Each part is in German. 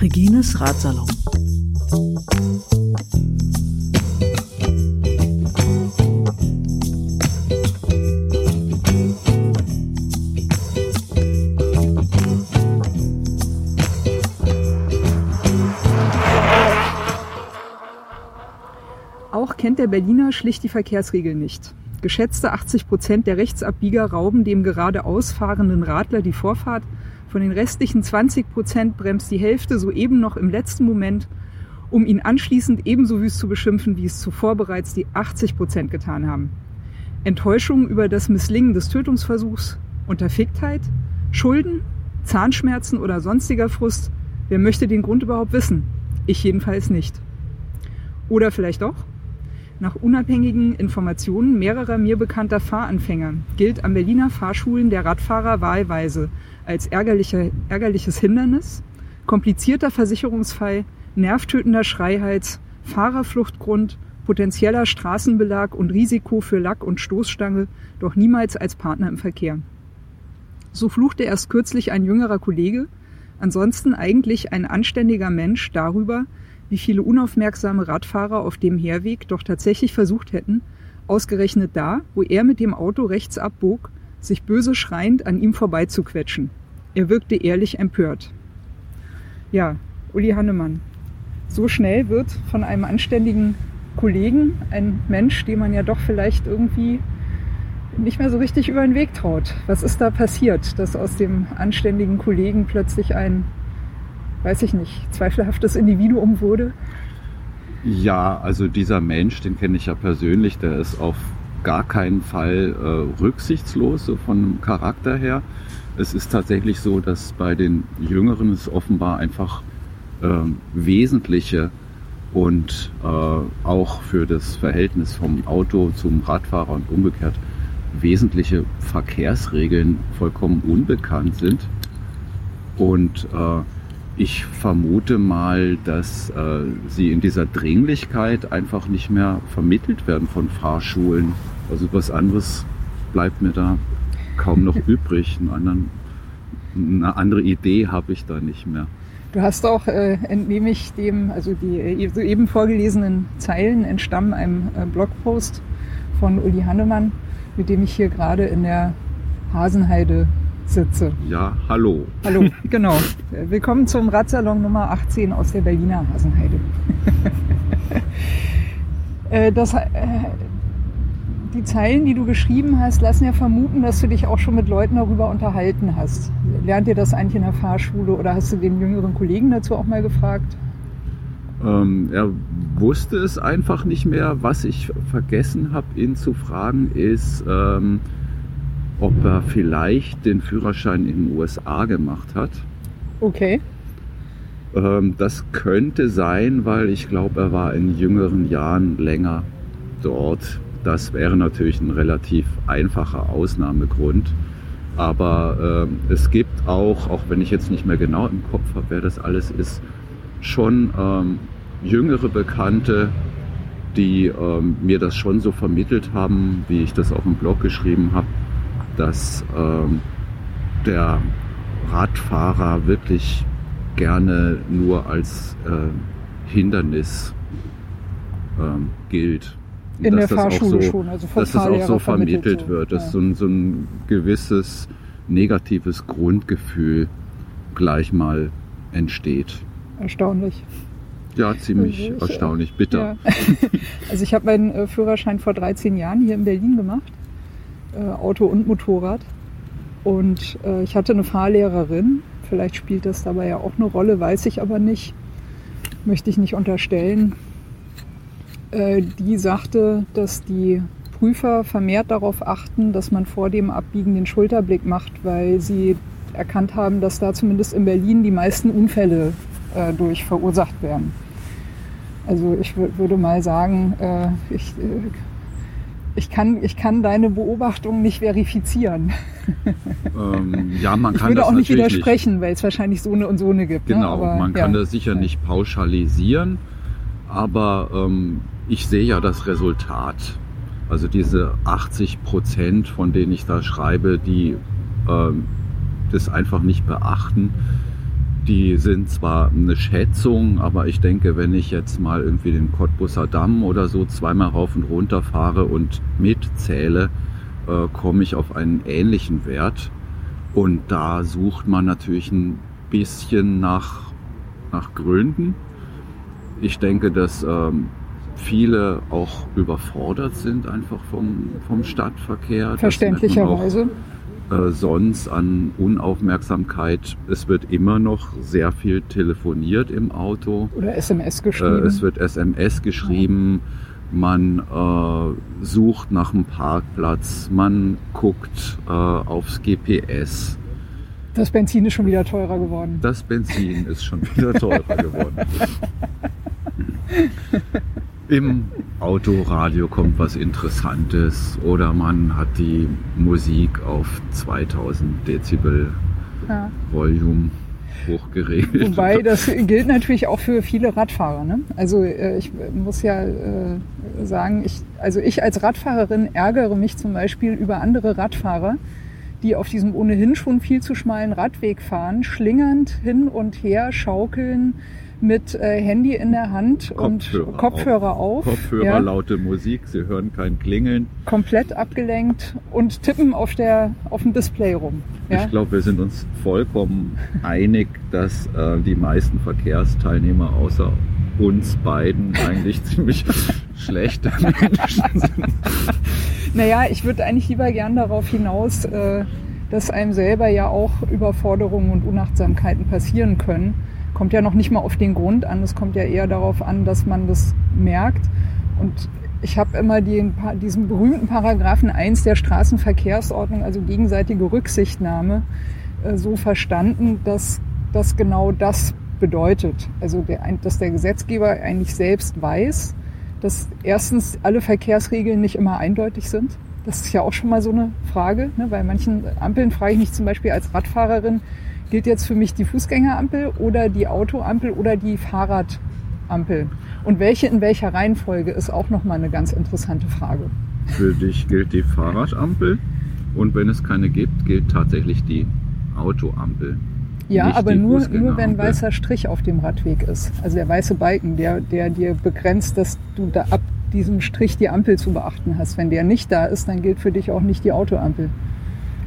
Regines Ratsalon. Auch kennt der Berliner schlicht die Verkehrsregeln nicht. Geschätzte 80 Prozent der Rechtsabbieger rauben dem geradeaus fahrenden Radler die Vorfahrt. Von den restlichen 20 Prozent bremst die Hälfte soeben noch im letzten Moment, um ihn anschließend ebenso wüst zu beschimpfen, wie es zuvor bereits die 80 Prozent getan haben. Enttäuschung über das Misslingen des Tötungsversuchs, Unterficktheit, Schulden, Zahnschmerzen oder sonstiger Frust. Wer möchte den Grund überhaupt wissen? Ich jedenfalls nicht. Oder vielleicht doch? Nach unabhängigen Informationen mehrerer mir bekannter Fahranfänger gilt an Berliner Fahrschulen der Radfahrer wahlweise als ärgerlicher, ärgerliches Hindernis, komplizierter Versicherungsfall, nervtötender Schreihals, Fahrerfluchtgrund, potenzieller Straßenbelag und Risiko für Lack- und Stoßstange, doch niemals als Partner im Verkehr. So fluchte erst kürzlich ein jüngerer Kollege, ansonsten eigentlich ein anständiger Mensch darüber, wie viele unaufmerksame Radfahrer auf dem Herweg doch tatsächlich versucht hätten, ausgerechnet da, wo er mit dem Auto rechts abbog, sich böse schreiend an ihm vorbeizuquetschen. Er wirkte ehrlich empört. Ja, Uli Hannemann. So schnell wird von einem anständigen Kollegen ein Mensch, dem man ja doch vielleicht irgendwie nicht mehr so richtig über den Weg traut. Was ist da passiert, dass aus dem anständigen Kollegen plötzlich ein weiß ich nicht, zweifelhaftes Individuum wurde? Ja, also dieser Mensch, den kenne ich ja persönlich, der ist auf gar keinen Fall äh, rücksichtslos, so vom Charakter her. Es ist tatsächlich so, dass bei den Jüngeren es offenbar einfach äh, wesentliche und äh, auch für das Verhältnis vom Auto zum Radfahrer und umgekehrt wesentliche Verkehrsregeln vollkommen unbekannt sind. Und äh, ich vermute mal, dass äh, sie in dieser Dringlichkeit einfach nicht mehr vermittelt werden von Fahrschulen. Also was anderes bleibt mir da kaum noch übrig. Anderen, eine andere Idee habe ich da nicht mehr. Du hast auch, äh, entnehme ich dem, also die äh, soeben vorgelesenen Zeilen entstammen einem äh, Blogpost von Uli Hannemann, mit dem ich hier gerade in der Hasenheide sitze. Ja, hallo. Hallo, genau. Willkommen zum Radsalon Nummer 18 aus der Berliner Hasenheide. Äh, das, äh, die Zeilen, die du geschrieben hast, lassen ja vermuten, dass du dich auch schon mit Leuten darüber unterhalten hast. Lernt ihr das eigentlich in der Fahrschule oder hast du den jüngeren Kollegen dazu auch mal gefragt? Ähm, er wusste es einfach nicht mehr. Was ich vergessen habe, ihn zu fragen, ist, ähm, ob er vielleicht den Führerschein in den USA gemacht hat. Okay. Ähm, das könnte sein, weil ich glaube, er war in jüngeren Jahren länger dort. Das wäre natürlich ein relativ einfacher Ausnahmegrund. Aber äh, es gibt auch, auch wenn ich jetzt nicht mehr genau im Kopf habe, wer das alles ist, schon ähm, jüngere Bekannte, die ähm, mir das schon so vermittelt haben, wie ich das auf dem Blog geschrieben habe, dass ähm, der Radfahrer wirklich gerne nur als äh, Hindernis ähm, gilt. In dass der das Fahrschule auch so, schon, also vom dass das auch so vermittelt wird, dass Ja. so, ein, so ein gewisses negatives Grundgefühl gleich mal entsteht. Erstaunlich. Ja, ziemlich Also ich, erstaunlich, bitter. Ja. Also ich habe meinen äh, Führerschein vor 13 Jahren hier in Berlin gemacht, äh, Auto und Motorrad. Und äh, ich hatte eine Fahrlehrerin, vielleicht spielt das dabei ja auch eine Rolle, weiß ich aber nicht, möchte ich nicht unterstellen. Äh, die sagte, dass die Prüfer vermehrt darauf achten, dass man vor dem Abbiegen den Schulterblick macht, weil sie erkannt haben, dass da zumindest in Berlin die meisten Unfälle äh, durch verursacht werden. Also ich wür- würde mal sagen, äh, ich, äh, ich, kann, ich kann deine Beobachtung nicht verifizieren. Ähm, ja, man Ich kann würde das auch nicht widersprechen, weil es wahrscheinlich so eine und so eine gibt. ne? Genau, Aber, man ja. kann das sicher nicht pauschalisieren, aber ähm, ich sehe ja das Resultat. Also diese 80 Prozent, von denen ich da schreibe, die äh, das einfach nicht beachten, die sind zwar eine Schätzung, aber ich denke, wenn ich jetzt mal irgendwie den Cottbusser Damm oder so zweimal rauf und runter fahre und mitzähle, äh, komme ich auf einen ähnlichen Wert. Und da sucht man natürlich ein bisschen nach, nach Gründen. Ich denke, dass ähm, viele auch überfordert sind einfach vom, vom Stadtverkehr. Verständlicherweise. Äh, sonst an Unaufmerksamkeit. Es wird immer noch sehr viel telefoniert im Auto. Oder SMS geschrieben. Äh, es wird SMS geschrieben. Ja man äh, sucht nach einem Parkplatz, man guckt äh, aufs GPS. Das Benzin ist schon wieder teurer geworden. Das Benzin ist schon wieder teurer geworden. Im Autoradio kommt was Interessantes oder man hat die Musik auf 2000 Dezibel ja. Volume hochgeregelt. Wobei das gilt natürlich auch für viele Radfahrer. Ne? Also äh, ich muss ja äh, sagen, ich, also ich als Radfahrerin ärgere mich zum Beispiel über andere Radfahrer, die auf diesem ohnehin schon viel zu schmalen Radweg fahren, schlingernd hin und her schaukeln, mit äh, Handy in der Hand Kopfhörer und Kopfhörer auf. auf. Kopfhörer, ja. laute Musik, sie hören kein Klingeln. Komplett abgelenkt und tippen auf, der, auf dem Display rum. Ja? Ich glaube, wir sind uns vollkommen einig, dass äh, die meisten Verkehrsteilnehmer außer uns beiden eigentlich ziemlich schlechte Menschen sind. Naja, ich würde eigentlich lieber gern darauf hinaus, äh, dass einem selber ja auch Überforderungen und Unachtsamkeiten passieren können kommt ja noch nicht mal auf den Grund an, es kommt ja eher darauf an, dass man das merkt. Und ich habe immer den, diesen berühmten Paragraphen 1 der Straßenverkehrsordnung, also gegenseitige Rücksichtnahme, äh, so verstanden, dass das genau das bedeutet. Also der, dass der Gesetzgeber eigentlich selbst weiß, dass erstens alle Verkehrsregeln nicht immer eindeutig sind. Das ist ja auch schon mal so eine Frage. Ne? Bei manchen Ampeln frage ich mich zum Beispiel als Radfahrerin, gilt jetzt für mich die Fußgängerampel oder die Autoampel oder die Fahrradampel? Und welche in welcher Reihenfolge ist auch nochmal eine ganz interessante Frage. Für dich gilt die Fahrradampel und wenn es keine gibt, gilt tatsächlich die Autoampel. Ja, aber nur, nur wenn weißer Strich auf dem Radweg ist. Also der weiße Balken, der, der dir begrenzt, dass du da ab diesem Strich die Ampel zu beachten hast. Wenn der nicht da ist, dann gilt für dich auch nicht die Autoampel.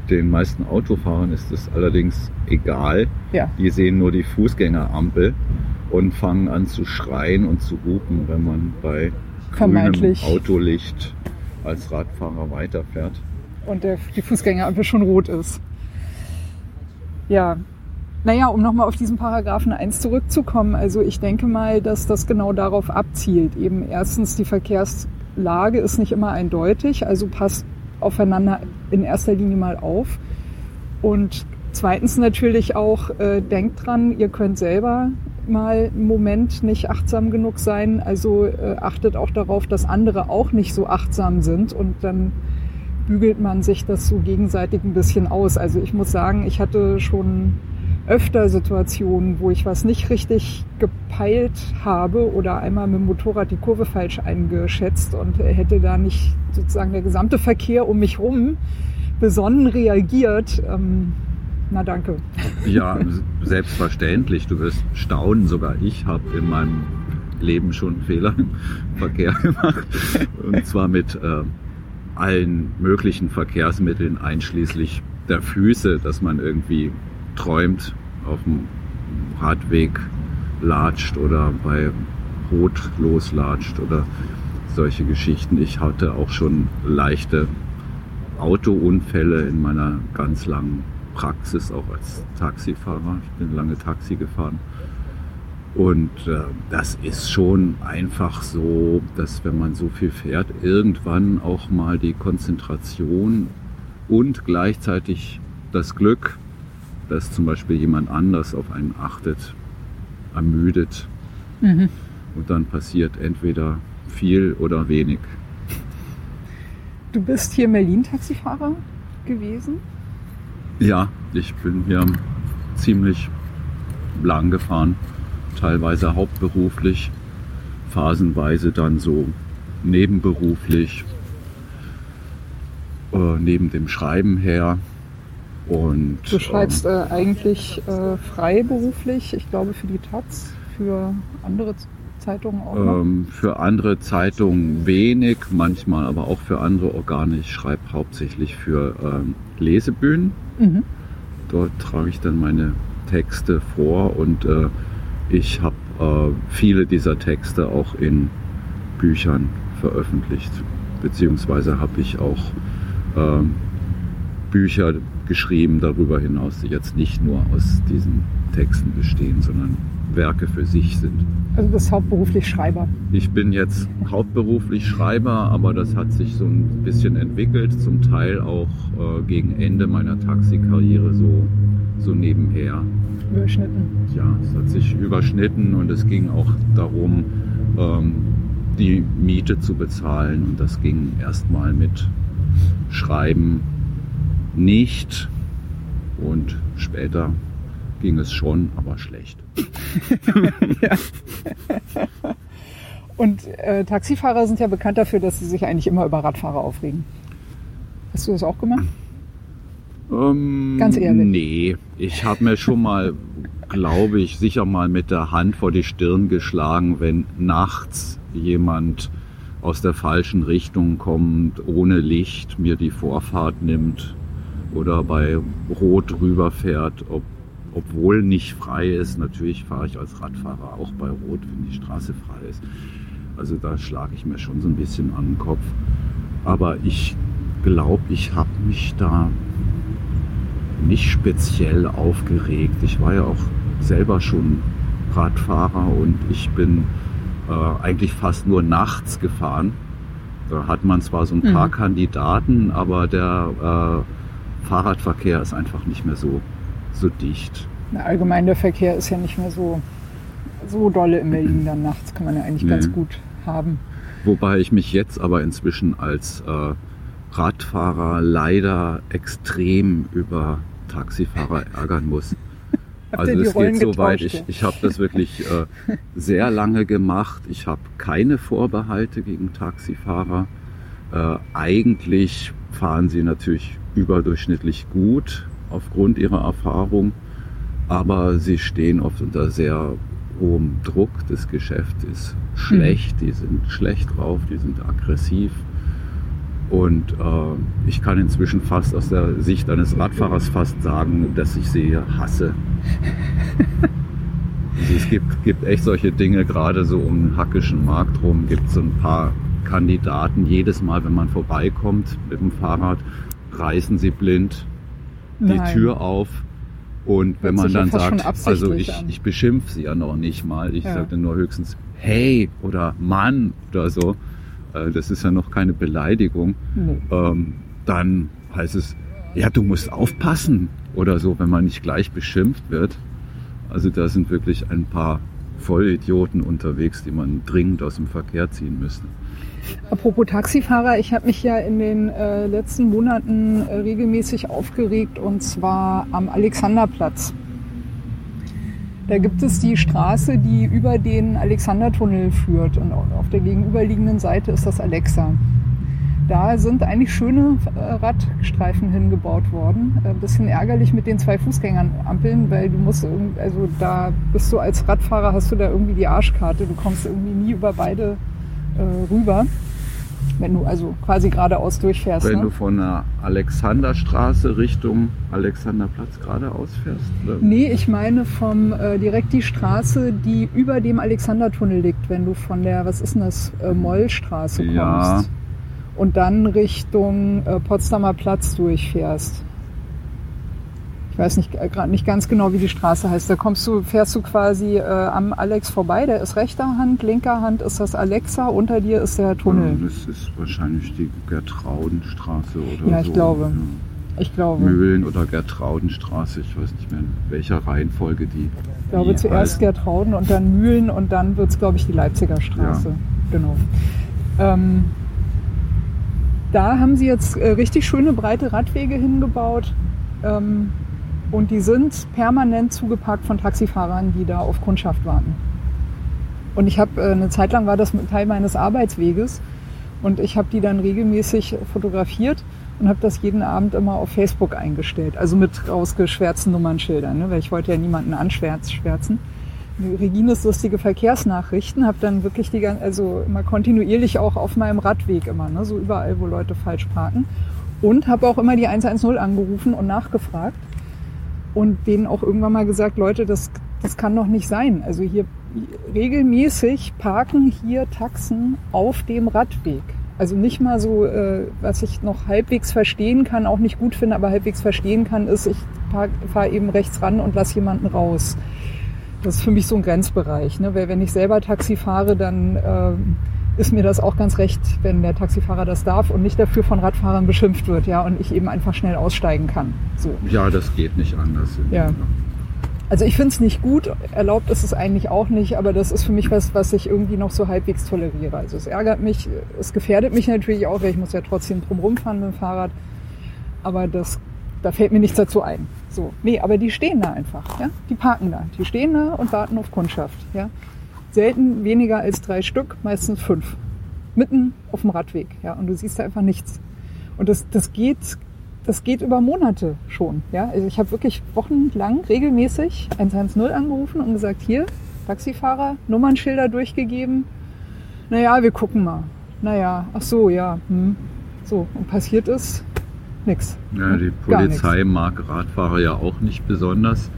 Den meisten Autofahrern ist es allerdings egal. Ja. Die sehen nur die Fußgängerampel und fangen an zu schreien und zu hupen, wenn man bei grünem Autolicht als Radfahrer weiterfährt. Und der, die Fußgängerampel schon rot ist. Ja, naja, um nochmal auf diesen Paragraphen 1 zurückzukommen. Also ich denke mal, dass das genau darauf abzielt. Eben erstens, die Verkehrslage ist nicht immer eindeutig, also passt aufeinander in erster Linie mal auf. Und zweitens natürlich auch, äh, denkt dran, ihr könnt selber mal im Moment nicht achtsam genug sein. Also äh, achtet auch darauf, dass andere auch nicht so achtsam sind und dann bügelt man sich das so gegenseitig ein bisschen aus. Also ich muss sagen, ich hatte schon öfter Situationen, wo ich was nicht richtig gepeilt habe oder einmal mit dem Motorrad die Kurve falsch eingeschätzt und hätte da nicht sozusagen der gesamte Verkehr um mich rum besonnen reagiert. Ähm, na danke. Ja, selbstverständlich. Du wirst staunen. Sogar ich habe in meinem Leben schon Fehler im Verkehr gemacht. Und zwar mit äh, allen möglichen Verkehrsmitteln, einschließlich der Füße, dass man irgendwie träumt, auf dem Radweg latscht oder bei Rot loslatscht oder solche Geschichten. Ich hatte auch schon leichte Autounfälle in meiner ganz langen Praxis, auch als Taxifahrer. Ich bin lange Taxi gefahren. Und äh, das ist schon einfach so, dass wenn man so viel fährt, irgendwann auch mal die Konzentration und gleichzeitig das Glück dass zum Beispiel jemand anders auf einen achtet, ermüdet. Mhm. Und dann passiert entweder viel oder wenig. Du bist hier Berlin-Taxifahrer gewesen? Ja, ich bin hier ziemlich lang gefahren, teilweise hauptberuflich, phasenweise dann so nebenberuflich. äh, neben dem Schreiben her. Und, du schreibst ähm, äh, eigentlich äh, freiberuflich, ich glaube für die Taz, für andere Zeitungen auch? Ähm, für andere Zeitungen wenig, manchmal aber auch für andere Organe. Ich schreibe hauptsächlich für ähm, Lesebühnen. Mhm. Dort trage ich dann meine Texte vor und äh, ich habe äh, viele dieser Texte auch in Büchern veröffentlicht. Beziehungsweise habe ich auch äh, Bücher geschrieben darüber hinaus, die jetzt nicht nur aus diesen Texten bestehen, sondern Werke für sich sind. Also du bist hauptberuflich Schreiber. Ich bin jetzt hauptberuflich Schreiber, aber das hat sich so ein bisschen entwickelt, zum Teil auch äh, gegen Ende meiner Taxikarriere so, so nebenher. Überschnitten. Ja, es hat sich überschnitten und es ging auch darum, ähm, die Miete zu bezahlen und das ging erstmal mit Schreiben nicht und später ging es schon, aber schlecht. Und äh, Taxifahrer sind ja bekannt dafür, dass sie sich eigentlich immer über Radfahrer aufregen. Hast du das auch gemacht? Ähm, Ganz ehrlich. Nee, ich habe mir schon mal, glaube ich, sicher mal mit der Hand vor die Stirn geschlagen, wenn nachts jemand aus der falschen Richtung kommt, ohne Licht, mir die Vorfahrt nimmt oder bei Rot rüberfährt, ob obwohl nicht frei ist. Natürlich fahre ich als Radfahrer auch bei Rot, wenn die Straße frei ist. Also da schlage ich mir schon so ein bisschen an den Kopf. Aber ich glaube, ich habe mich da nicht speziell aufgeregt. Ich war ja auch selber schon Radfahrer und ich bin äh, eigentlich fast nur nachts gefahren. Da hat man zwar so ein paar mhm. Kandidaten, aber der äh, Fahrradverkehr ist einfach nicht mehr so so dicht. Na, allgemein der Verkehr ist ja nicht mehr so, so dolle in Berlin dann nachts, kann man ja eigentlich nee. ganz gut haben. Wobei ich mich jetzt aber inzwischen als äh, Radfahrer leider extrem über Taxifahrer ärgern muss. Also es geht so weit, ich, ich habe das wirklich äh, sehr lange gemacht. Ich habe keine Vorbehalte gegen Taxifahrer. Äh, eigentlich fahren sie natürlich überdurchschnittlich gut aufgrund ihrer Erfahrung, aber sie stehen oft unter sehr hohem Druck. Das Geschäft ist schlecht, mhm. die sind schlecht drauf, die sind aggressiv. Und äh, ich kann inzwischen fast aus der Sicht eines Radfahrers fast sagen, dass ich sie hasse. also es gibt, gibt echt solche Dinge, gerade so um den hackischen Markt rum, gibt es so ein paar Kandidaten. Jedes Mal, wenn man vorbeikommt mit dem Fahrrad, reißen sie blind die Nein. Tür auf. Und wenn man dann sagt, also ich, ich beschimpfe sie ja noch nicht mal, ich ja. sage dann nur höchstens hey oder Mann oder so, äh, das ist ja noch keine Beleidigung, nee. ähm, dann heißt es, ja, du musst aufpassen oder so, wenn man nicht gleich beschimpft wird. Also da sind wirklich ein paar Vollidioten unterwegs, die man dringend aus dem Verkehr ziehen müsste. Apropos Taxifahrer, ich habe mich ja in den äh, letzten Monaten äh, regelmäßig aufgeregt und zwar am Alexanderplatz. Da gibt es die Straße, die über den Alexandertunnel führt und auf der gegenüberliegenden Seite ist das Alexa. Da sind eigentlich schöne äh, Radstreifen hingebaut worden. Ein äh, bisschen ärgerlich mit den zwei Fußgängerampeln, weil du musst, also da bist du als Radfahrer, hast du da irgendwie die Arschkarte. Du kommst irgendwie nie über beide äh, rüber. Wenn du also quasi geradeaus durchfährst. Wenn ne? du von der Alexanderstraße Richtung Alexanderplatz geradeaus fährst? Oder? Nee, ich meine vom äh, direkt die Straße, die über dem Alexandertunnel liegt, wenn du von der, was ist denn das, äh, Mollstraße kommst. Ja. Und dann Richtung äh, Potsdamer Platz durchfährst ich weiß nicht äh, gerade nicht ganz genau, wie die Straße heißt. Da kommst du, fährst du quasi äh, am Alex vorbei. Der ist rechter Hand, linker Hand ist das Alexa, unter dir ist der Tunnel. Ja, das ist wahrscheinlich die Gertraudenstraße oder Ja, ich so. glaube. Ja. Ich glaube. Mühlen oder Gertraudenstraße, ich weiß nicht mehr in welcher Reihenfolge die. Ich glaube die zuerst heißt. Gertrauden und dann Mühlen und dann wird es, glaube ich, die Leipziger Straße. Ja. Genau. Ähm, da haben sie jetzt äh, richtig schöne breite Radwege hingebaut. Ähm, und die sind permanent zugepackt von Taxifahrern, die da auf Kundschaft warten. Und ich habe äh, eine Zeit lang war das Teil meines Arbeitsweges und ich habe die dann regelmäßig fotografiert und habe das jeden Abend immer auf Facebook eingestellt. Also mit rausgeschwärzten Nummernschildern, ne? weil ich wollte ja niemanden anschwärzen. Regines lustige Verkehrsnachrichten, habe dann wirklich die also immer kontinuierlich auch auf meinem Radweg immer, ne? so überall, wo Leute falsch parken. Und habe auch immer die 110 angerufen und nachgefragt und denen auch irgendwann mal gesagt, Leute, das, das kann doch nicht sein. Also hier regelmäßig parken hier Taxen auf dem Radweg. Also nicht mal so, äh, was ich noch halbwegs verstehen kann, auch nicht gut finde, aber halbwegs verstehen kann, ist, ich fahre eben rechts ran und lasse jemanden raus. Das ist für mich so ein Grenzbereich. Ne? Weil wenn ich selber Taxi fahre, dann äh, ist mir das auch ganz recht, wenn der Taxifahrer das darf und nicht dafür von Radfahrern beschimpft wird, ja, und ich eben einfach schnell aussteigen kann. So. Ja, das geht nicht anders. Ja. Also ich finde es nicht gut, erlaubt ist es eigentlich auch nicht, aber das ist für mich was, was ich irgendwie noch so halbwegs toleriere. Also es ärgert mich, es gefährdet mich natürlich auch, weil ich muss ja trotzdem drum rumfahren mit dem Fahrrad. Aber das, da fällt mir nichts dazu ein. So, nee, aber die stehen da einfach, ja, die parken da, die stehen da und warten auf Kundschaft, ja. Selten weniger als drei Stück, meistens fünf, mitten auf dem Radweg, ja, und du siehst da einfach nichts. Und das, das geht das geht über Monate schon. Ja? Also ich habe wirklich wochenlang regelmäßig 110 angerufen und gesagt, hier, Taxifahrer, Nummernschilder durchgegeben. Naja, wir gucken mal. Naja, ach so, ja. Hm. So, und passiert ist nichts. Ja, die Polizei mag Radfahrer ja auch nicht besonders.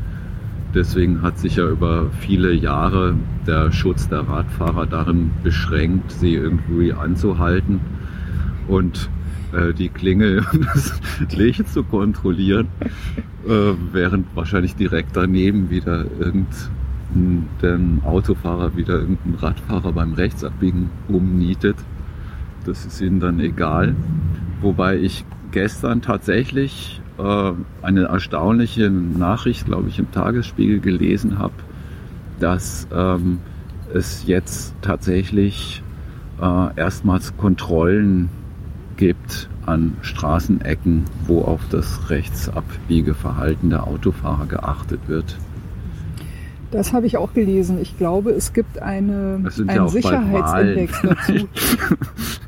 Deswegen hat sich ja über viele Jahre der Schutz der Radfahrer darin beschränkt, sie irgendwie anzuhalten. Und äh, die Klingel und das Licht zu kontrollieren, äh, während wahrscheinlich direkt daneben wieder irgendein Autofahrer wieder irgendein Radfahrer beim Rechtsabbiegen umnietet. Das ist ihnen dann egal. Wobei ich gestern tatsächlich äh, eine erstaunliche Nachricht, glaube ich, im Tagesspiegel gelesen habe, dass ähm, es jetzt tatsächlich äh, erstmals Kontrollen gibt an Straßenecken, wo auf das Rechtsabbiegeverhalten der Autofahrer geachtet wird. Das habe ich auch gelesen. Ich glaube, es gibt eine, einen ja Sicherheitsindex dazu.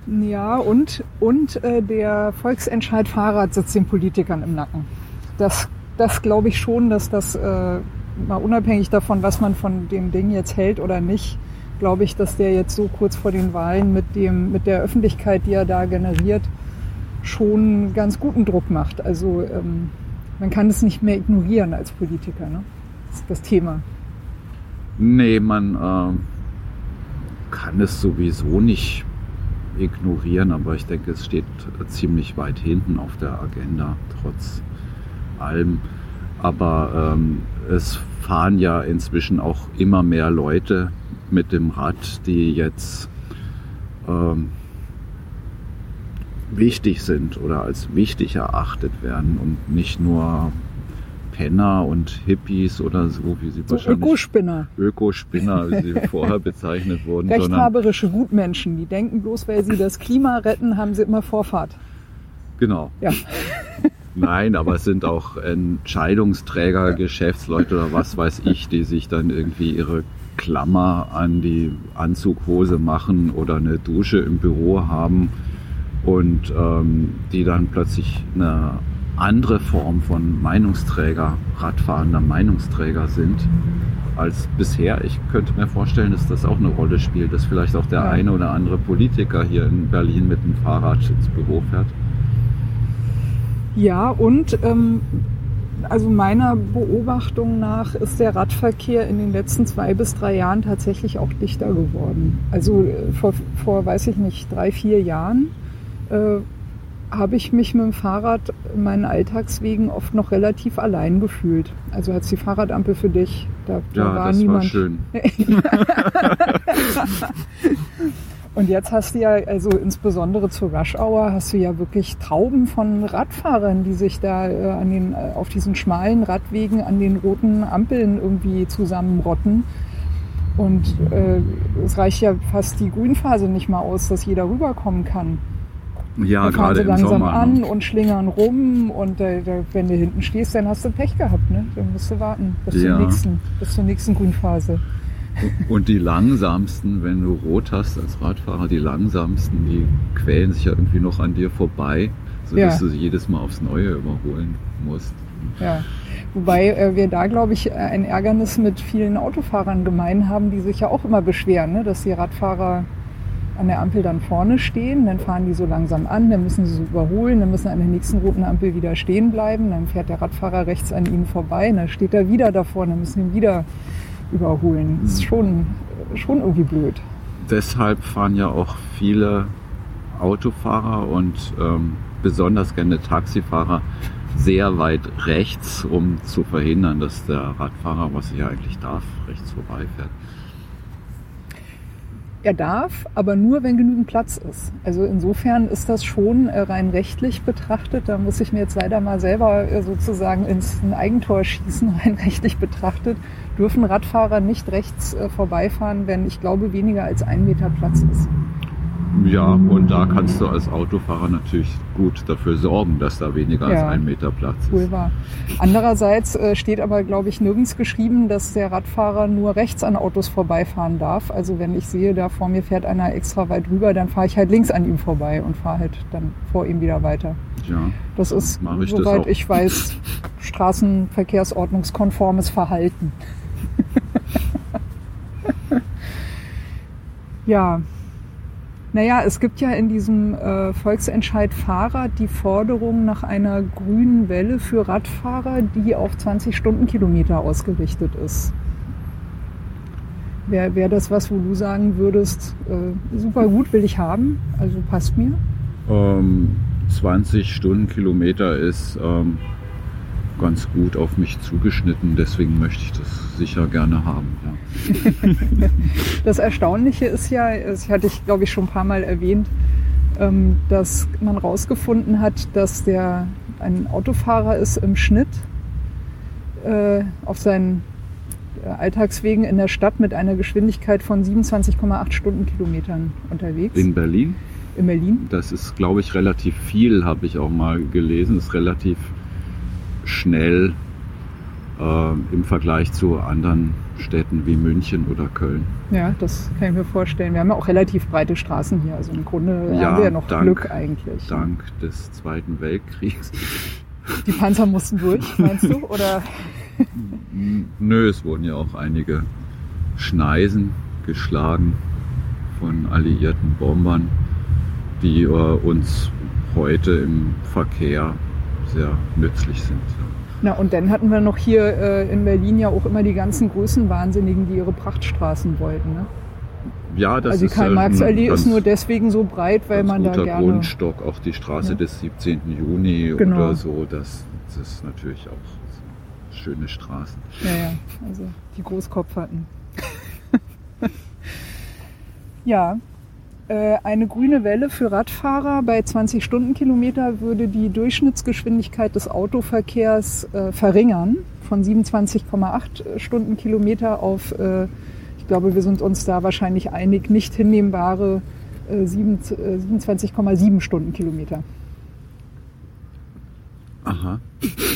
ja, und, und äh, der Volksentscheid Fahrrad sitzt den Politikern im Nacken. Das, das glaube ich schon, dass das äh, mal unabhängig davon, was man von dem Ding jetzt hält oder nicht, glaube ich, dass der jetzt so kurz vor den Wahlen mit, dem, mit der Öffentlichkeit, die er da generiert, schon ganz guten Druck macht. Also ähm, man kann es nicht mehr ignorieren als Politiker. Ne? Das ist das Thema. Nee, man äh, kann es sowieso nicht ignorieren, aber ich denke, es steht ziemlich weit hinten auf der Agenda, trotz allem. Aber ähm, es fahren ja inzwischen auch immer mehr Leute mit dem Rad, die jetzt ähm, wichtig sind oder als wichtig erachtet werden und nicht nur Penner und Hippies oder so, wie sie so wahrscheinlich Ökospinner. Ökospinner, wie sie vorher bezeichnet wurden. Rechthaberische Gutmenschen, die denken bloß, weil sie das Klima retten, haben sie immer Vorfahrt. Genau. Ja. Nein, aber es sind auch Entscheidungsträger, Geschäftsleute oder was weiß ich, die sich dann irgendwie ihre Klammer an die Anzughose machen oder eine Dusche im Büro haben und ähm, die dann plötzlich eine andere Form von Meinungsträger, radfahrender Meinungsträger sind als bisher. Ich könnte mir vorstellen, dass das auch eine Rolle spielt, dass vielleicht auch der ja. eine oder andere Politiker hier in Berlin mit dem Fahrrad ins Büro fährt. Ja, und ähm, also meiner Beobachtung nach ist der Radverkehr in den letzten zwei bis drei Jahren tatsächlich auch dichter geworden. Also äh, vor, vor weiß ich nicht, drei, vier Jahren äh, habe ich mich mit dem Fahrrad in meinen Alltagswegen oft noch relativ allein gefühlt. Also hat die Fahrradampel für dich. Da, da ja, war das niemand. War schön. Und jetzt hast du ja, also insbesondere zur Rush Hour, hast du ja wirklich Trauben von Radfahrern, die sich da äh, an den, äh, auf diesen schmalen Radwegen an den roten Ampeln irgendwie zusammenrotten. Und äh, es reicht ja fast die Grünphase nicht mal aus, dass jeder rüberkommen kann. Ja, da fahren gerade sie langsam Sommer. an ne? und schlingern rum und äh, wenn du hinten stehst, dann hast du Pech gehabt, ne? Dann musst du warten bis, Ja. zur, nächsten, bis zur nächsten Grünphase. Und die langsamsten, wenn du rot hast als Radfahrer, die langsamsten, die quälen sich ja irgendwie noch an dir vorbei. sodass Ja. du sie jedes Mal aufs Neue überholen musst. Ja. Wobei äh, wir da, glaube ich, äh, ein Ärgernis mit vielen Autofahrern gemein haben, die sich ja auch immer beschweren, ne? dass die Radfahrer an der Ampel dann vorne stehen, dann fahren die so langsam an, dann müssen sie so überholen, dann müssen an der nächsten roten Ampel wieder stehen bleiben, dann fährt der Radfahrer rechts an ihnen vorbei, dann steht er wieder davor, dann müssen ihn wieder überholen. Das ist schon, schon irgendwie blöd. Deshalb fahren ja auch viele Autofahrer und ähm, besonders gerne Taxifahrer sehr weit rechts, um zu verhindern, dass der Radfahrer, was er ja eigentlich darf, rechts vorbeifährt. Er darf, aber nur, wenn genügend Platz ist. Also insofern ist das schon äh, rein rechtlich betrachtet. Da muss ich mir jetzt leider mal selber äh, sozusagen ins Eigentor schießen. Rein rechtlich betrachtet dürfen Radfahrer nicht rechts äh, vorbeifahren, wenn ich glaube weniger als ein Meter Platz ist. Ja, und da kannst du als Autofahrer natürlich gut dafür sorgen, dass da weniger Ja. als ein Meter Platz ist. Wohl wahr. Andererseits äh, steht aber, glaube ich, nirgends geschrieben, dass der Radfahrer nur rechts an Autos vorbeifahren darf. Also wenn ich sehe, da vor mir fährt einer extra weit rüber, dann fahre ich halt links an ihm vorbei und fahre halt dann vor ihm wieder weiter. Ja, Das ist, ich das soweit auch. ich weiß, straßenverkehrsordnungskonformes Verhalten. ja. Naja, es gibt ja in diesem äh, Volksentscheid Fahrrad die Forderung nach einer grünen Welle für Radfahrer, die auf 20 Stundenkilometer ausgerichtet ist. Wäre wär das was, wo du sagen würdest, äh, super gut, will ich haben, also passt mir? Ähm, 20 Stundenkilometer ist ähm, ganz gut auf mich zugeschnitten, deswegen möchte ich das sicher gerne haben. Ja. Das Erstaunliche ist ja, das hatte ich glaube ich schon ein paar Mal erwähnt, ähm, dass man herausgefunden hat, dass der ein Autofahrer ist im Schnitt äh, auf seinen äh, Alltagswegen in der Stadt mit einer Geschwindigkeit von 27,8 Stundenkilometern unterwegs. In Berlin, in Berlin. das ist glaube ich relativ viel, habe ich auch mal gelesen, ist relativ schnell äh, im Vergleich zu anderen Städten wie München oder Köln. Ja, das kann ich mir vorstellen. Wir haben ja auch relativ breite Straßen hier. Also im Grunde Ja, haben wir ja noch dank- Glück eigentlich. Dank des Zweiten Weltkriegs. Die Panzer mussten durch, meinst du? Oder Nö, es wurden ja auch einige Schneisen geschlagen von alliierten Bombern, die äh, uns heute im Verkehr sehr nützlich sind. Na, und dann hatten wir noch hier äh, in Berlin ja auch immer die ganzen Größenwahnsinnigen, die ihre Prachtstraßen wollten. Ne? Ja, das also die ist Karl-Marx-Allee ist nur deswegen so breit, weil man da gerne... Grundstock, auch die Straße Ja. des 17. Juni Genau. oder so, das, das ist natürlich auch so schöne Straßen. Ja, ja, also die Großkopf hatten. ja, eine grüne Welle für Radfahrer bei 20 Stundenkilometer würde die Durchschnittsgeschwindigkeit des Autoverkehrs äh, verringern von 27,8 Stundenkilometer auf, äh, ich glaube, wir sind uns da wahrscheinlich einig, nicht hinnehmbare äh, sieben- äh, 27,7 Stundenkilometer. Aha.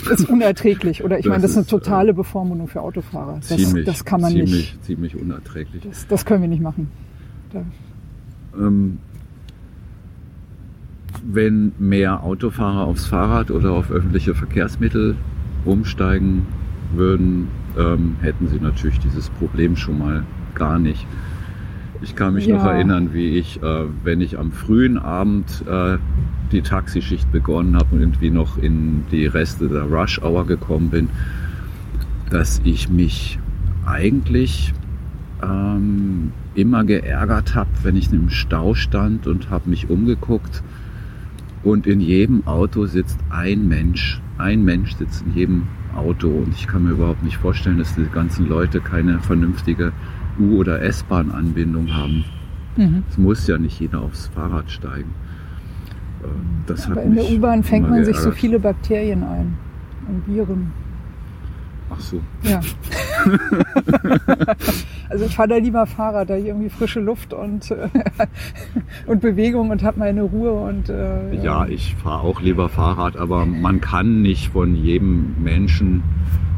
Ist unerträglich, oder ich Das meine, das ist eine äh, totale Bevormundung für Autofahrer. Das, ziemlich, das kann man ziemlich, nicht. ziemlich unerträglich. Das, das können wir nicht machen. Da, Ähm, wenn mehr Autofahrer aufs Fahrrad oder auf öffentliche Verkehrsmittel umsteigen würden, ähm, hätten sie natürlich dieses Problem schon mal gar nicht. Ich kann mich Ja. noch erinnern, wie ich, äh, wenn ich am frühen Abend äh, die Taxischicht begonnen habe und irgendwie noch in die Reste der Rush Hour gekommen bin, dass ich mich eigentlich ähm, immer geärgert habe, wenn ich im Stau stand und habe mich umgeguckt und in jedem Auto sitzt ein Mensch. Ein Mensch sitzt in jedem Auto und ich kann mir überhaupt nicht vorstellen, dass die ganzen Leute keine vernünftige U- oder S-Bahn-Anbindung haben. mhm. Es muss ja nicht jeder aufs Fahrrad steigen. Äh, Das hat Aber in der U-Bahn fängt man sich so geärgert. viele Bakterien ein. Und Viren. Ach so. Ja. also ich fahre da lieber Fahrrad, da irgendwie frische Luft und, äh, und Bewegung und habe meine Ruhe und äh, Ja, ich fahre auch lieber Fahrrad, aber man kann nicht von jedem Menschen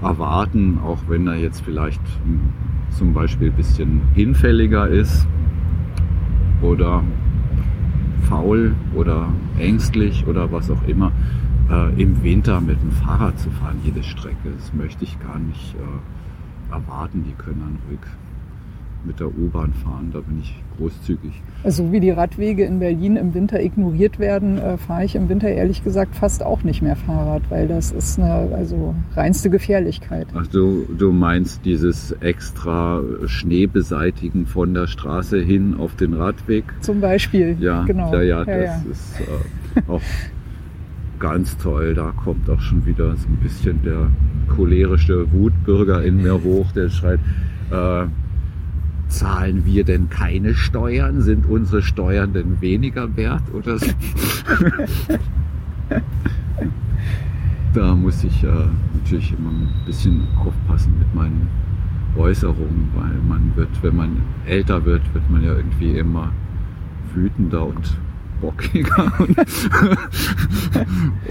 erwarten, auch wenn er jetzt vielleicht hm, zum Beispiel ein bisschen hinfälliger ist oder faul oder ängstlich oder was auch immer, äh, im Winter mit dem Fahrrad zu fahren, jede Strecke. Das möchte ich gar nicht äh, erwarten. Die können dann ruhig mit der U-Bahn fahren, da bin ich großzügig. Also wie die Radwege in Berlin im Winter ignoriert werden, äh, fahre ich im Winter ehrlich gesagt fast auch nicht mehr Fahrrad, weil das ist eine also reinste Gefährlichkeit. Ach du, du meinst dieses extra Schneebeseitigen von der Straße hin auf den Radweg? Zum Beispiel. Ja, genau. ja, ja, Ja, das ja. ist äh, auch ganz toll. Da kommt auch schon wieder so ein bisschen der cholerische Wutbürger in mir hoch, der schreit, äh, zahlen wir denn keine Steuern? Sind unsere Steuern denn weniger wert oder so? da muss ich äh, natürlich immer ein bisschen aufpassen mit meinen Äußerungen, weil man wird, wenn man älter wird, wird man ja irgendwie immer wütender und bockiger und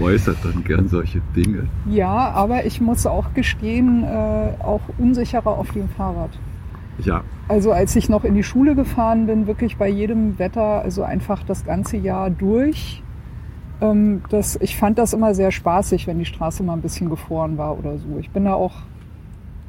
äußert dann gern solche Dinge. Ja, aber ich muss auch gestehen, äh, auch unsicherer auf dem Fahrrad. Ja, Also als ich noch in die Schule gefahren bin, wirklich bei jedem Wetter, also einfach das ganze Jahr durch. Ähm, das, ich fand das immer sehr spaßig, wenn die Straße mal ein bisschen gefroren war oder so. Ich bin da auch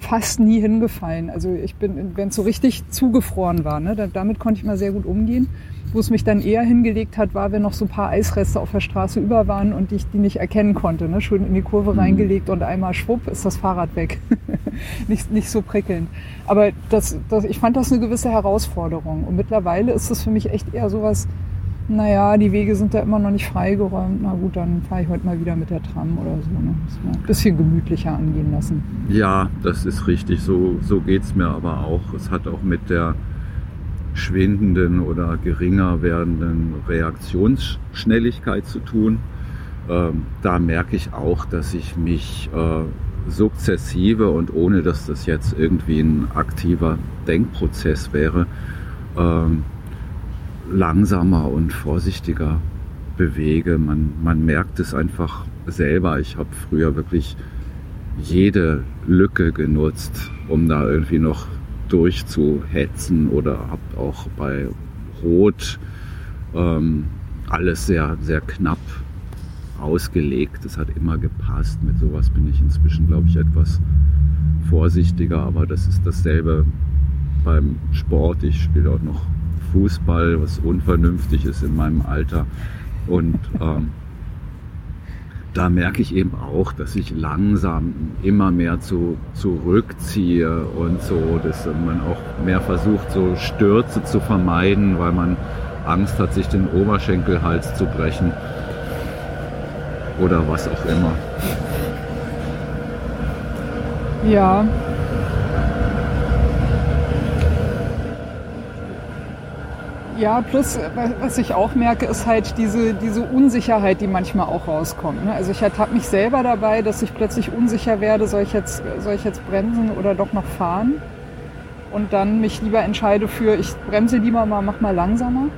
fast nie hingefallen. Also ich bin, wenn es so richtig zugefroren war, ne, da, damit konnte ich mal sehr gut umgehen. Wo es mich dann eher hingelegt hat, war, wenn noch so ein paar Eisreste auf der Straße über waren und ich die nicht erkennen konnte. Ne? Schön in die Kurve Mhm. reingelegt und einmal schwupp ist das Fahrrad weg. nicht, nicht so prickelnd. Aber das, das, ich fand das eine gewisse Herausforderung. Und mittlerweile ist es für mich echt eher sowas, naja, die Wege sind da immer noch nicht freigeräumt. Na gut, dann fahre ich heute mal wieder mit der Tram oder so. Ne? Das mal ein bisschen gemütlicher angehen lassen. ja, das ist richtig. So, so geht's mir aber auch. Es hat auch mit der schwindenden oder geringer werdenden Reaktionsschnelligkeit zu tun. Ähm, da merke ich auch, dass ich mich äh, sukzessive und ohne dass das jetzt irgendwie ein aktiver Denkprozess wäre, ähm, langsamer und vorsichtiger bewege. Man, man merkt es einfach selber. Ich habe früher wirklich jede Lücke genutzt, um da irgendwie noch durchzuhetzen oder habe auch bei Rot ähm, alles sehr, sehr knapp ausgelegt. Es hat immer gepasst. Mit sowas bin ich inzwischen, glaube ich, etwas vorsichtiger, aber das ist dasselbe beim Sport. Ich spiele auch noch Fußball, was unvernünftig ist in meinem Alter. Und ähm, da merke ich eben auch, dass ich langsam immer mehr zu, zurückziehe und so, dass man auch mehr versucht, so Stürze zu vermeiden, weil man Angst hat, sich den Oberschenkelhals zu brechen oder was auch immer. Ja. Ja, plus, was ich auch merke, ist halt diese, diese Unsicherheit, die manchmal auch rauskommt. ne? Also ich ertappe mich selber dabei, dass ich plötzlich unsicher werde, soll ich jetzt, soll ich jetzt bremsen oder doch noch fahren? Und dann mich lieber entscheide für, ich bremse lieber mal, mach mal langsamer.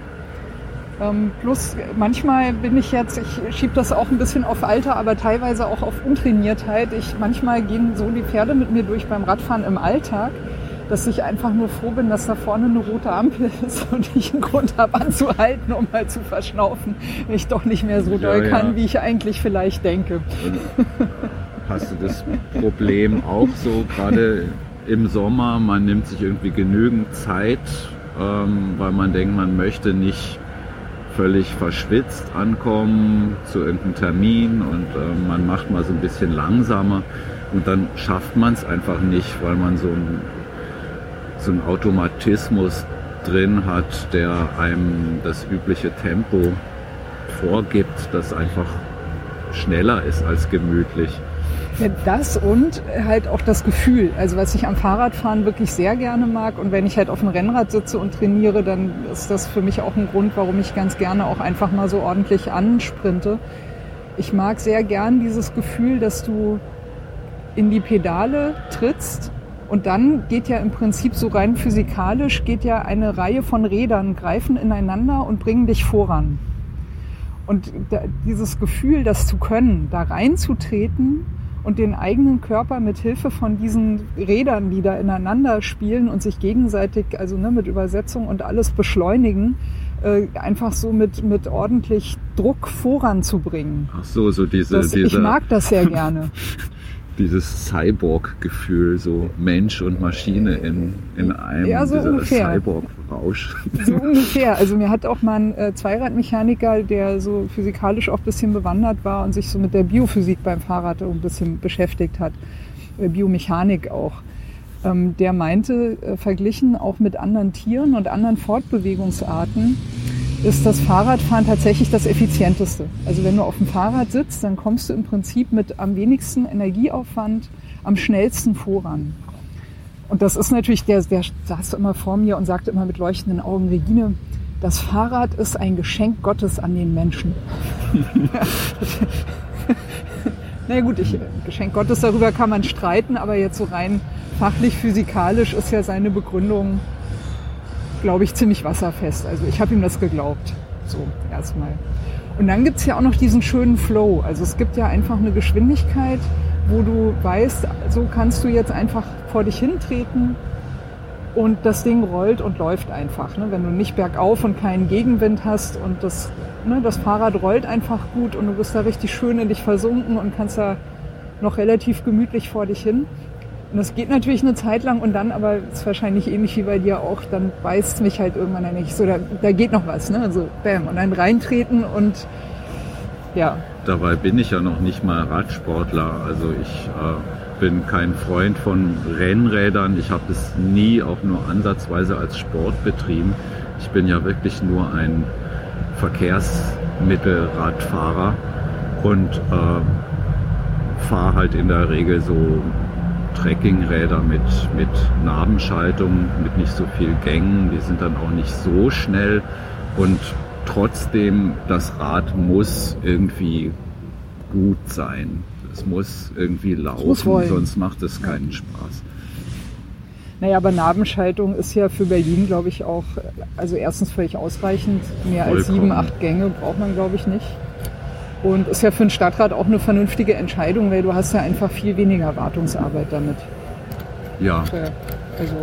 Ähm, plus, manchmal bin ich jetzt, ich schiebe das auch ein bisschen auf Alter, aber teilweise auch auf Untrainiertheit. Ich, manchmal gehen so die Pferde mit mir durch beim Radfahren im Alltag, dass ich einfach nur froh bin, dass da vorne eine rote Ampel ist und ich einen Grund habe anzuhalten, um mal zu verschnaufen, wenn ich doch nicht mehr so Ja, doll kann, ja. wie ich eigentlich vielleicht denke. Hast du das Problem auch so, gerade im Sommer, man nimmt sich irgendwie genügend Zeit, ähm, weil man denkt, man möchte nicht völlig verschwitzt ankommen zu irgendeinem Termin und äh, man macht mal so ein bisschen langsamer und dann schafft man es einfach nicht, weil man so ein so einen Automatismus drin hat, der einem das übliche Tempo vorgibt, das einfach schneller ist als gemütlich. Ja, das und halt auch das Gefühl. Also was ich am Fahrradfahren wirklich sehr gerne mag und wenn ich halt auf dem Rennrad sitze und trainiere, dann ist das für mich auch ein Grund, warum ich ganz gerne auch einfach mal so ordentlich ansprinte. Ich mag sehr gern dieses Gefühl, dass du in die Pedale trittst und dann geht ja im Prinzip so rein physikalisch, geht ja eine Reihe von Rädern greifen ineinander und bringen dich voran. Und dieses Gefühl, das zu können, da reinzutreten und den eigenen Körper mit Hilfe von diesen Rädern, die da ineinander spielen und sich gegenseitig, also ne, mit Übersetzung und alles beschleunigen, äh, einfach so mit, mit ordentlich Druck voranzubringen. Ach so, so diese, Das, diese ich mag das sehr gerne. dieses Cyborg-Gefühl, so Mensch und Maschine in, in einem Ja, so. Cyborg-Rausch. So ungefähr. Also mir hat auch mal ein äh, Zweiradmechaniker, der so physikalisch auch ein bisschen bewandert war und sich so mit der Biophysik beim Fahrrad ein bisschen beschäftigt hat, äh, Biomechanik auch. Ähm, der meinte, äh, verglichen auch mit anderen Tieren und anderen Fortbewegungsarten, ist das Fahrradfahren tatsächlich das effizienteste. Also wenn du auf dem Fahrrad sitzt, dann kommst du im Prinzip mit am wenigsten Energieaufwand am schnellsten voran. Und das ist natürlich, der, der saß immer vor mir und sagte immer mit leuchtenden Augen, Regine, das Fahrrad ist ein Geschenk Gottes an den Menschen. Na naja, gut, ich, Geschenk Gottes, darüber kann man streiten, aber jetzt so rein fachlich, physikalisch ist ja seine Begründung, glaube ich, ziemlich wasserfest. Also ich habe ihm das geglaubt. So, erstmal. Und dann gibt's ja auch noch diesen schönen Flow. Also es gibt ja einfach eine Geschwindigkeit, wo du weißt, so kannst du jetzt einfach vor dich hintreten und das Ding rollt und läuft einfach. Ne? Wenn du nicht bergauf und keinen Gegenwind hast und das, ne, das Fahrrad rollt einfach gut und du bist da richtig schön in dich versunken und kannst da noch relativ gemütlich vor dich hin. Und das geht natürlich eine Zeit lang und dann, aber ist wahrscheinlich ähnlich wie bei dir auch, dann beißt mich halt irgendwann dann nicht so, da, da geht noch was, ne? Also bam, und dann reintreten und ja. Dabei bin ich ja noch nicht mal Radsportler. Also ich äh, bin kein Freund von Rennrädern. Ich habe es nie auch nur ansatzweise als Sport betrieben. Ich bin ja wirklich nur ein Verkehrsmittelradfahrer und äh, fahre halt in der Regel so Trekkingräder mit, mit Nabenschaltung, mit nicht so viel Gängen. Die sind dann auch nicht so schnell und trotzdem, das Rad muss irgendwie gut sein. Es muss irgendwie laufen, muss sonst macht es keinen Spaß. Naja, aber Nabenschaltung ist ja für Berlin, glaube ich, auch, also erstens völlig ausreichend. Mehr als Vollkommen. sieben, acht Gänge braucht man, glaube ich, nicht. Und ist ja für einen Stadtrat auch eine vernünftige Entscheidung, weil du hast ja einfach viel weniger Wartungsarbeit damit. Ja, Äh, Also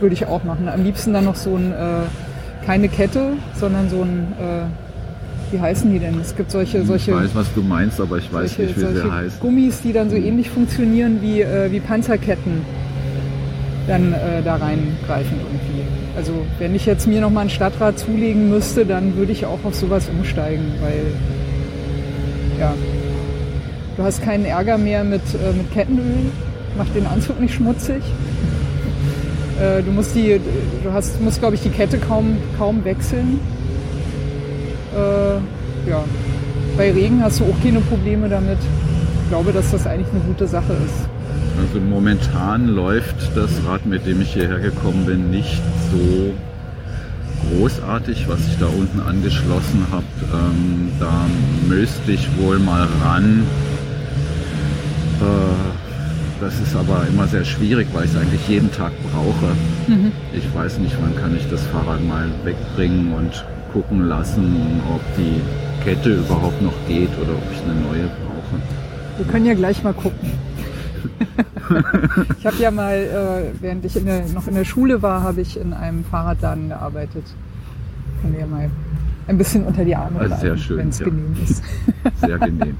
würde ich auch machen. Am liebsten dann noch so ein, äh, keine Kette, sondern so ein, äh, wie heißen die denn? Es gibt solche, solche, ich weiß, was du meinst, aber ich weiß solche, nicht, wie sie heißt. Gummis, die dann so ähnlich funktionieren wie, äh, wie Panzerketten, dann äh, da reingreifen irgendwie. Also wenn ich jetzt mir noch mal ein Stadtrad zulegen müsste, dann würde ich auch auf sowas umsteigen, weil ja, du hast keinen Ärger mehr mit, äh, mit Kettenöl, macht den Anzug nicht schmutzig. Äh, du musst die, du hast, musst glaube ich die Kette kaum, kaum wechseln. Äh, ja, bei Regen hast du auch keine Probleme damit. Ich glaube, dass das eigentlich eine gute Sache ist. Also momentan läuft das Rad, mit dem ich hierher gekommen bin, nicht so großartig, was ich da unten angeschlossen habe. Ähm, da müsste ich wohl mal ran. Äh, das ist aber immer sehr schwierig, weil ich es eigentlich jeden Tag brauche. Ich weiß nicht, wann kann ich das Fahrrad mal wegbringen und gucken lassen, ob die Kette überhaupt noch geht oder ob ich eine neue brauche. Wir können ja gleich mal gucken. ich habe ja mal, äh, während ich in der, noch in der Schule war, habe ich in einem Fahrradladen gearbeitet. Können wir ja mal ein bisschen unter die Arme Also schön, wenn es ja. genehm ist. Sehr genehm.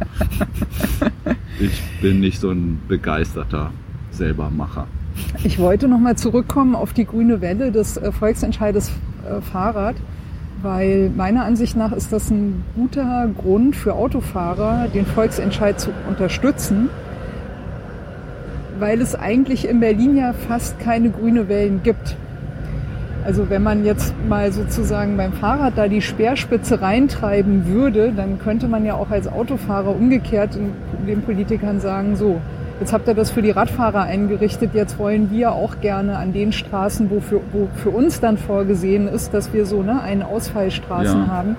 Ich bin nicht so ein begeisterter Selbermacher. Ich wollte nochmal zurückkommen auf die grüne Welle des äh, Volksentscheides äh, Fahrrad, weil meiner Ansicht nach ist das ein guter Grund für Autofahrer, den Volksentscheid zu unterstützen, weil es eigentlich in Berlin ja fast keine grüne Wellen gibt. Also wenn man jetzt mal sozusagen beim Fahrrad da die Speerspitze reintreiben würde, dann könnte man ja auch als Autofahrer umgekehrt den Politikern sagen, so, jetzt habt ihr das für die Radfahrer eingerichtet, jetzt wollen wir auch gerne an den Straßen, wo für, wo für uns dann vorgesehen ist, dass wir so ne, eine Ausfallstraßen Ja. haben.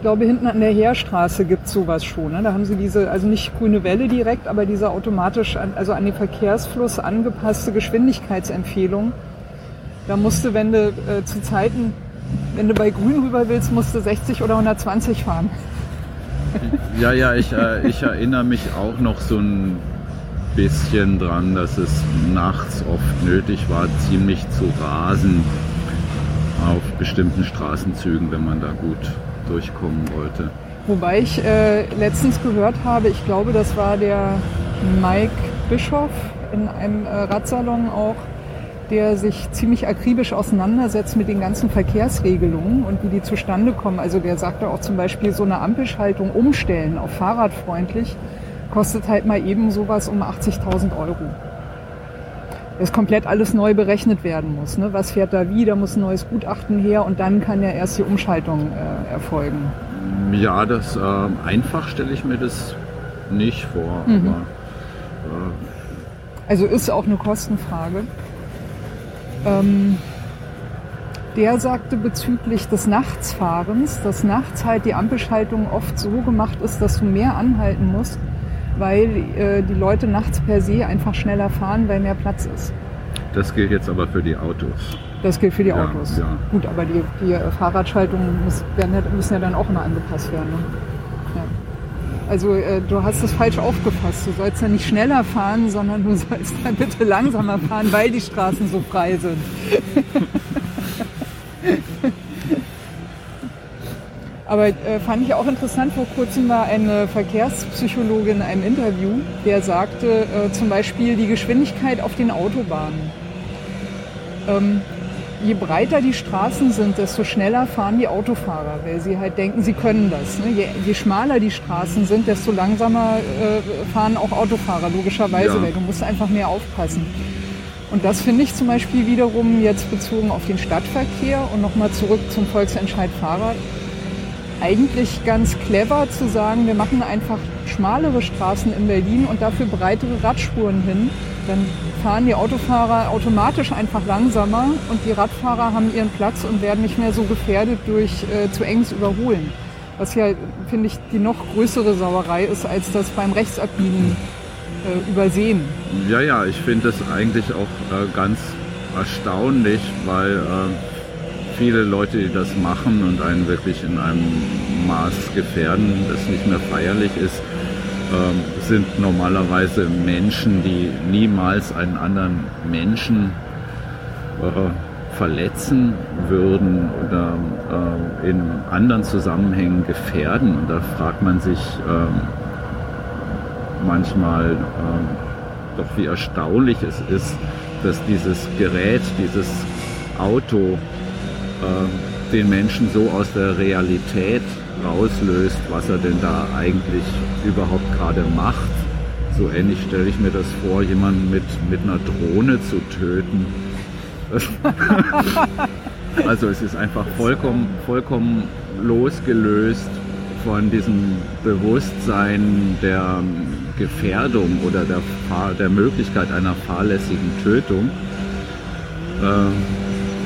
Ich glaube, hinten an der Heerstraße gibt es sowas schon. Ne? Da haben sie diese, also nicht grüne Welle direkt, aber diese automatisch, an, also an den Verkehrsfluss angepasste Geschwindigkeitsempfehlung. Da musste, wenn du äh, zu Zeiten, wenn du bei Grün rüber willst, musst du 60 oder 120 fahren. Ja, ja, ich, äh, ich erinnere mich auch noch so ein bisschen dran, dass es nachts oft nötig war, ziemlich zu rasen. auf bestimmten Straßenzügen, wenn man da gut durchkommen wollte. Wobei ich äh, letztens gehört habe, ich glaube, das war der Mike Bischoff in einem äh, Radsalon auch, der sich ziemlich akribisch auseinandersetzt mit den ganzen Verkehrsregelungen und wie die zustande kommen. Also der sagte auch zum Beispiel, so eine Ampelschaltung umstellen auf fahrradfreundlich kostet halt mal eben sowas um 80.000 Euro. Das komplett alles neu berechnet werden muss. Ne? Was fährt da wie? Da muss ein neues Gutachten her und dann kann ja erst die Umschaltung äh, erfolgen. Ja, das äh, einfach stelle ich mir das nicht vor. Mhm. Aber, äh, also ist auch eine Kostenfrage. Ähm, der sagte bezüglich des Nachtsfahrens, dass nachts halt die Ampelschaltung oft so gemacht ist, dass du mehr anhalten musst, weil äh, die Leute nachts per se einfach schneller fahren, weil mehr Platz ist. Das gilt jetzt aber für die Autos. Das gilt für die ja, Autos. Ja. Gut, aber die, die Fahrradschaltungen müssen, müssen ja dann auch immer angepasst werden. Ne? Ja. Also äh, du hast es falsch aufgefasst. Du sollst ja nicht schneller fahren, sondern du sollst dann bitte langsamer fahren, weil die Straßen so frei sind. Aber äh, fand ich auch interessant, vor kurzem war eine Verkehrspsychologin in einem Interview, der sagte äh, zum Beispiel die Geschwindigkeit auf den Autobahnen. Ähm, je breiter die Straßen sind, desto schneller fahren die Autofahrer, weil sie halt denken, sie können das. Ne? Je, je, schmaler die Straßen sind, desto langsamer äh, fahren auch Autofahrer, logischerweise, ja. weil du musst einfach mehr aufpassen. Und das finde ich zum Beispiel wiederum jetzt bezogen auf den Stadtverkehr und nochmal zurück zum Volksentscheid Fahrrad eigentlich ganz clever zu sagen, wir machen einfach schmalere Straßen in Berlin und dafür breitere Radspuren hin. Dann fahren die Autofahrer automatisch einfach langsamer und die Radfahrer haben ihren Platz und werden nicht mehr so gefährdet durch äh, zu enges Überholen. Was ja, finde ich, die noch größere Sauerei ist, als das beim Rechtsabbiegen äh, übersehen. Ja, ja, ich finde das eigentlich auch äh, ganz erstaunlich, weil äh, viele Leute, die das machen und einen wirklich in einem Maß gefährden, das nicht mehr feierlich ist, ähm, sind normalerweise Menschen, die niemals einen anderen Menschen äh, verletzen würden oder äh, in anderen Zusammenhängen gefährden. Und da fragt man sich äh, manchmal ähm, doch, wie erstaunlich es ist, dass dieses Gerät, dieses Auto äh, den Menschen so aus der Realität rauslöst, was er denn da eigentlich überhaupt gerade macht. So ähnlich stelle ich mir das vor, jemanden mit, mit einer Drohne zu töten. also es ist einfach vollkommen, vollkommen losgelöst von diesem Bewusstsein der Gefährdung oder der, der Möglichkeit einer fahrlässigen Tötung. Ähm,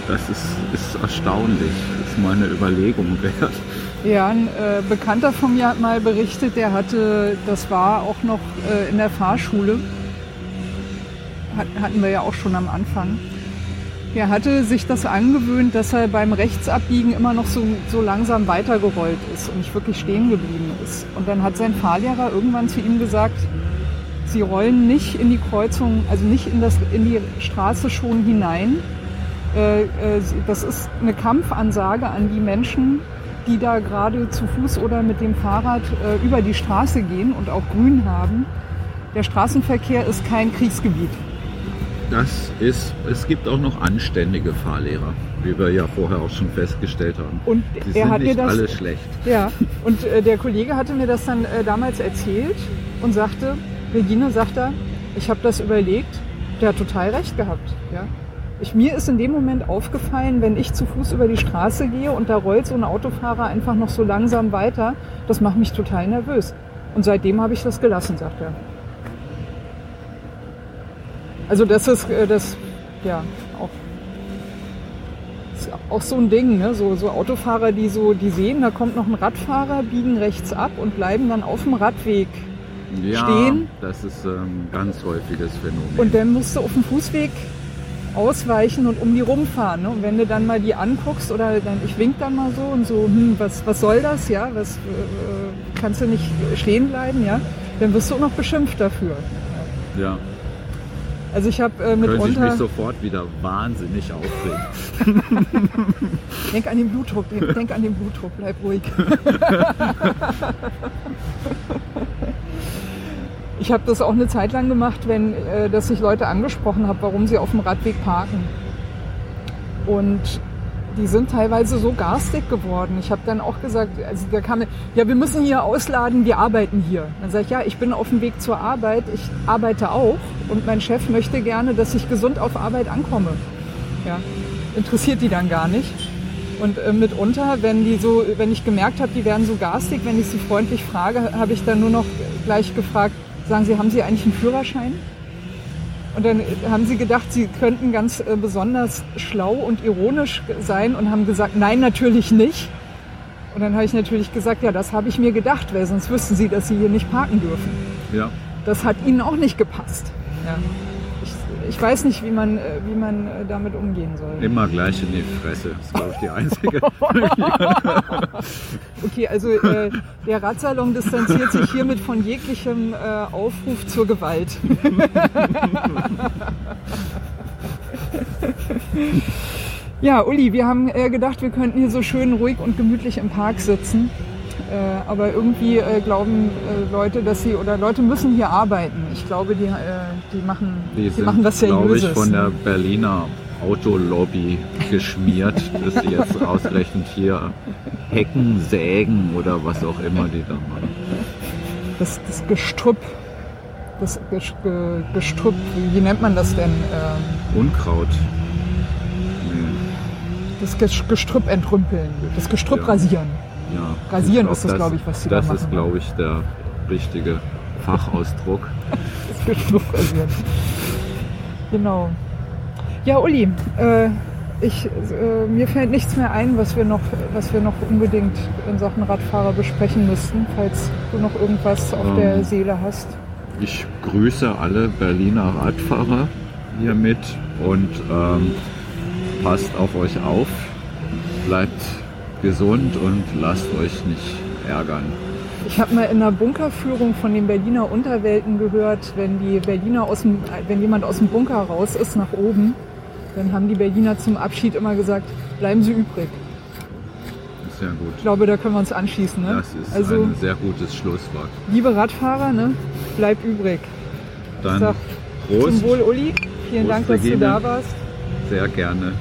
das ist, ist erstaunlich, das ist mal eine Überlegung wert. Ja, ein äh, Bekannter von mir hat mal berichtet, der hatte, das war auch noch äh, in der Fahrschule, hat, hatten wir ja auch schon am Anfang. Er hatte sich das angewöhnt, dass er beim Rechtsabbiegen immer noch so, so langsam weitergerollt ist und nicht wirklich stehen geblieben ist. Und dann hat sein Fahrlehrer irgendwann zu ihm gesagt, Sie rollen nicht in die Kreuzung, also nicht in, das, in die Straße schon hinein, das ist eine Kampfansage an die Menschen, die da gerade zu Fuß oder mit dem Fahrrad äh, über die Straße gehen und auch grün haben. Der Straßenverkehr ist kein Kriegsgebiet. Das ist, es gibt auch noch anständige Fahrlehrer, wie wir ja vorher auch schon festgestellt haben. Und Sie er sind hat nicht mir das, alle schlecht. Ja, und äh, der Kollege hatte mir das dann äh, damals erzählt und sagte, Regine sagt er, ich habe das überlegt, der hat total recht gehabt. Ja? Ich, mir ist in dem Moment aufgefallen, wenn ich zu Fuß über die Straße gehe und da rollt so ein Autofahrer einfach noch so langsam weiter, das macht mich total nervös. Und seitdem habe ich das gelassen, sagt er. Also das ist äh, das, ja, auch, ist auch so ein Ding, ne? so, so Autofahrer, die so, die sehen, da kommt noch ein Radfahrer, biegen rechts ab und bleiben dann auf dem Radweg ja, stehen. das ist ein ähm, ganz häufiges Phänomen. Und dann musst du auf dem Fußweg ausweichen und um die rumfahren. Ne? Und wenn du dann mal die anguckst oder dann, ich wink dann mal so und so, hm, was, was soll das, ja, was, äh, kannst du nicht stehen bleiben, ja, dann wirst du auch noch beschimpft dafür. Ja. Also ich habe äh, Könnte ich mitunter... mich sofort wieder wahnsinnig aufregen. Denk an den Blutdruck, denk, denk an den Blutdruck, bleib ruhig. ich habe das auch eine Zeit lang gemacht, wenn, äh, dass ich Leute angesprochen habe, warum sie auf dem Radweg parken. Und die sind teilweise so garstig geworden. Ich habe dann auch gesagt, also da kam, ja, wir müssen hier ausladen, wir arbeiten hier. Dann sage ich, ja, ich bin auf dem Weg zur Arbeit, ich arbeite auch und mein Chef möchte gerne, dass ich gesund auf Arbeit ankomme. Ja, interessiert die dann gar nicht. Und äh, mitunter, wenn die so, wenn ich gemerkt habe, die werden so garstig, wenn ich sie freundlich frage, habe ich dann nur noch gleich gefragt, sagen Sie, haben Sie eigentlich einen Führerschein? Und dann haben sie gedacht, sie könnten ganz äh, besonders schlau und ironisch sein und haben gesagt, nein, natürlich nicht. Und dann habe ich natürlich gesagt, ja, das habe ich mir gedacht, weil sonst wüssten sie, dass sie hier nicht parken dürfen. Ja. Das hat ihnen auch nicht gepasst. Ja. Ich, weiß nicht, wie man, äh, wie man äh, damit umgehen soll. Immer gleich in die Fresse. Das ist, glaube ich, die einzige. Okay, also äh, der Radsalon distanziert sich hiermit von jeglichem äh, Aufruf zur Gewalt. ja, Uli, wir haben äh, gedacht, wir könnten hier so schön ruhig und gemütlich im Park sitzen. Äh, aber irgendwie äh, glauben äh, Leute, dass sie oder Leute müssen hier arbeiten. Ich glaube, die, die machen, Die die sind, machen was glaube ich, Seriöses. von der Berliner Autolobby geschmiert, dass sie jetzt ausgerechnet hier Hecken sägen oder was auch immer die da machen. das, das Gestrüpp, das Ges- Ge- Gestrüpp, wie, nennt man das denn? Ähm, Unkraut. Nee, das Ges- Gestrüpp entrümpeln, das Gestrüpp Ja. rasieren. Ja. Rasieren ist das, glaube ich, was sie da Das machen. ist, glaube ich, der richtige Fachausdruck. Das. Genau. Ja, Uli, äh, ich, äh, mir fällt nichts mehr ein, was wir, noch, was wir noch unbedingt in Sachen Radfahrer besprechen müssten, falls du noch irgendwas auf Ähm. der Seele hast. Ich grüße alle Berliner Radfahrer hiermit und ähm, passt auf euch auf, bleibt gesund und lasst euch nicht ärgern. Ich habe mal in einer Bunkerführung von den Berliner Unterwelten gehört, wenn die Berliner aus dem, wenn jemand aus dem Bunker raus ist nach oben, dann haben die Berliner zum Abschied immer gesagt, bleiben Sie übrig. Sehr gut. Ich glaube, da können wir uns anschließen. Ne? Das ist also, ein sehr gutes Schlusswort. liebe Radfahrer, ne, bleibt übrig. Dann Prost, Zum Wohl, Uli. Vielen Prost, Dank, dass du Regine. da warst. sehr gerne.